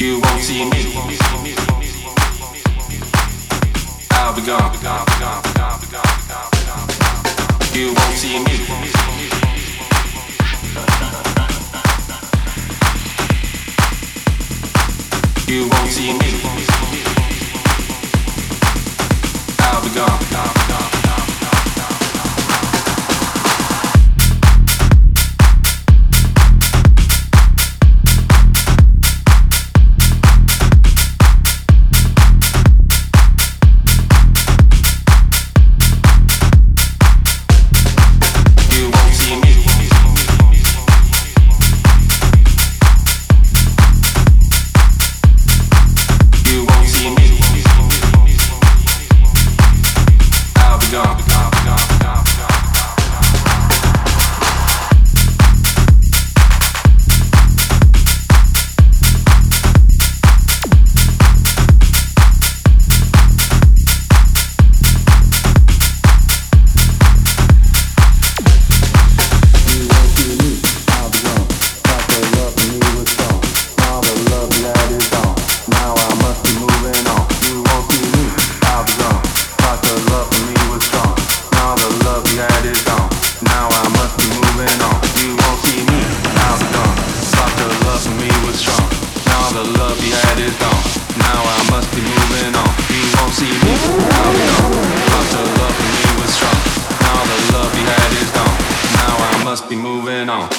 You won't see me. I'll be gone. You won't see me. You won't see me. I'll be gone.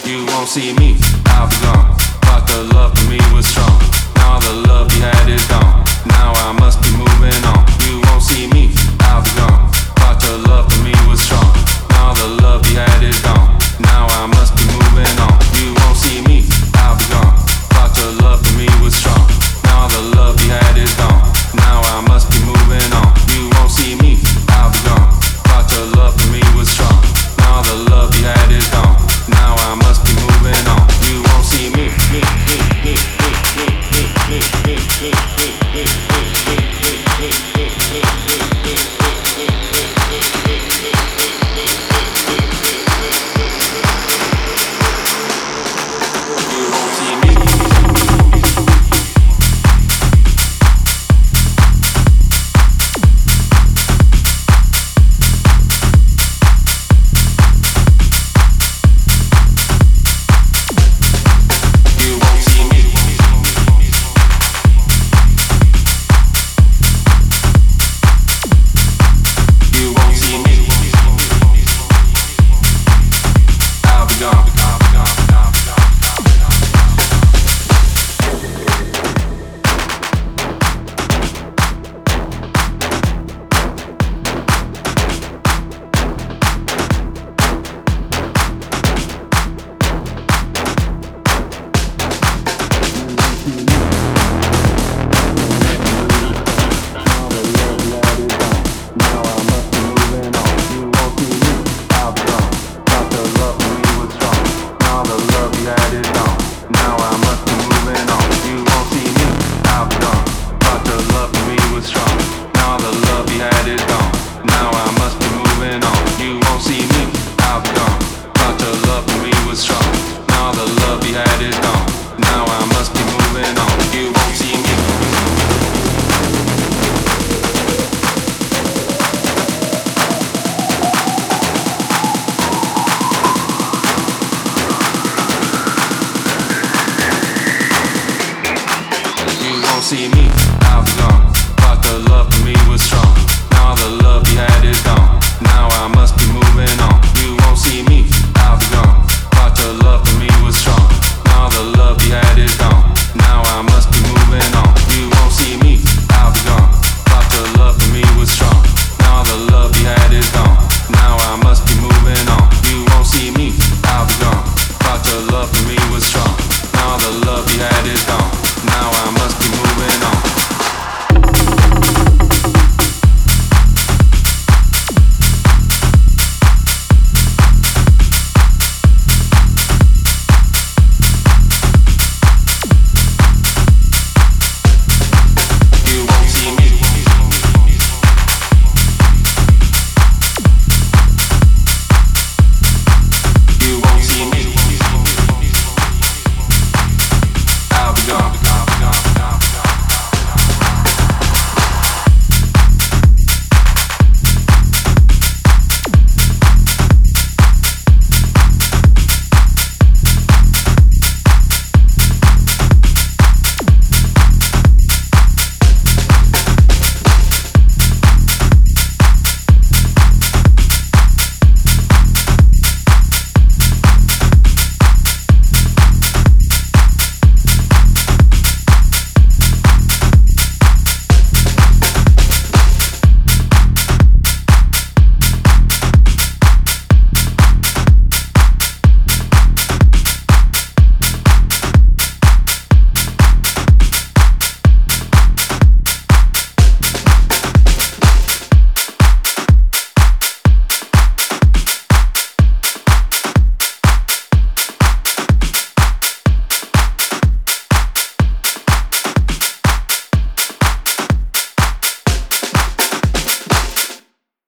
you won't see me. I'll be gone. Love for me was strong. Now the love you had is gone. Now I must be moving on. You won't see me. I'll gone. Love for me was strong. Now the love You won't see me gone. The love was strong. Now the love had is gone. Now I must be moving on. You won't see me. see me, I've gone. But the love for me was strong all the love you had is gone. Now I must be moving on. You won't see me.